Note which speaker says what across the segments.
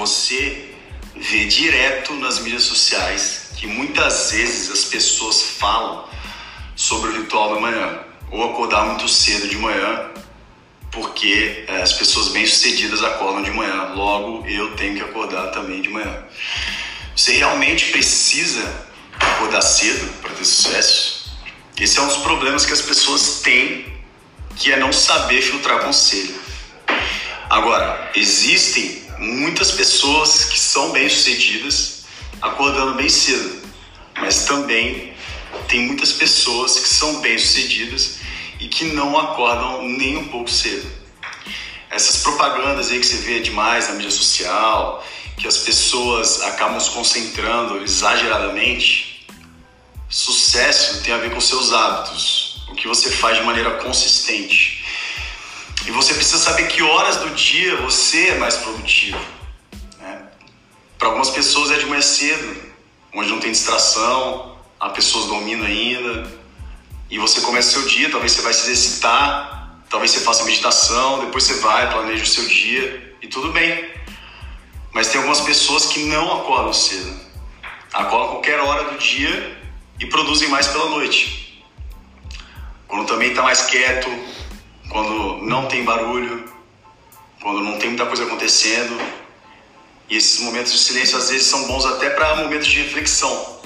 Speaker 1: você vê direto nas mídias sociais que muitas vezes as pessoas falam sobre o ritual da manhã ou acordar muito cedo de manhã, porque é, as pessoas bem-sucedidas acordam de manhã, logo eu tenho que acordar também de manhã. Você realmente precisa acordar cedo para ter sucesso? Esse é um dos problemas que as pessoas têm, que é não saber filtrar conselho. Agora, existem muitas pessoas que são bem-sucedidas acordando bem cedo, mas também tem muitas pessoas que são bem-sucedidas e que não acordam nem um pouco cedo. Essas propagandas aí que você vê demais na mídia social, que as pessoas acabam se concentrando exageradamente, sucesso tem a ver com seus hábitos, o que você faz de maneira consistente. E você precisa saber que horas do dia você é mais produtivo. Né? Para algumas pessoas é de manhã cedo, onde não tem distração, há pessoas dormindo ainda, e você começa o seu dia, talvez você vai se exercitar, talvez você faça meditação, depois você vai, planeja o seu dia e tudo bem. Mas tem algumas pessoas que não acordam cedo. Acordam qualquer hora do dia e produzem mais pela noite. Quando também está mais quieto, quando não tem barulho, quando não tem muita coisa acontecendo. E esses momentos de silêncio às vezes são bons até para momentos de reflexão.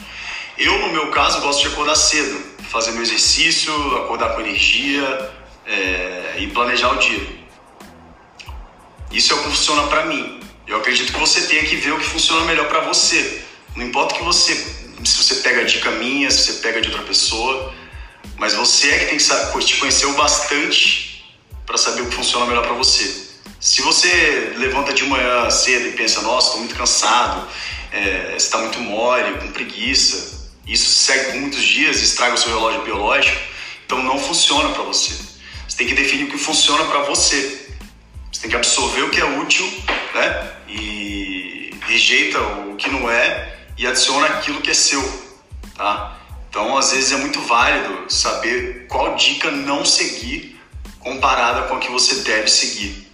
Speaker 1: Eu, no meu caso, gosto de acordar cedo fazer meu exercício, acordar com energia é, e planejar o dia. Isso é o que funciona para mim. Eu acredito que você tenha que ver o que funciona melhor para você. Não importa que você, se você pega a dica minha, se você pega de outra pessoa, mas você é que tem que saber, te conhecer o bastante para saber o que funciona melhor para você. Se você levanta de manhã cedo e pensa, nossa, estou muito cansado, é, está muito mole, com preguiça, isso segue por muitos dias e estraga o seu relógio biológico, então não funciona para você. Você tem que definir o que funciona para você. Você tem que absorver o que é útil, né? E rejeita o que não é e adiciona aquilo que é seu, tá? Então, às vezes é muito válido saber qual dica não seguir comparada com a que você deve seguir.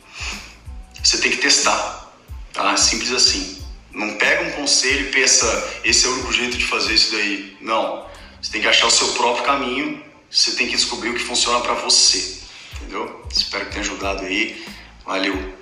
Speaker 1: Você tem que testar, tá? Simples assim. Não pega um conselho e pensa, esse é o único jeito de fazer isso daí. Não. Você tem que achar o seu próprio caminho, você tem que descobrir o que funciona para você. Entendeu? Espero que tenha ajudado aí. Valeu.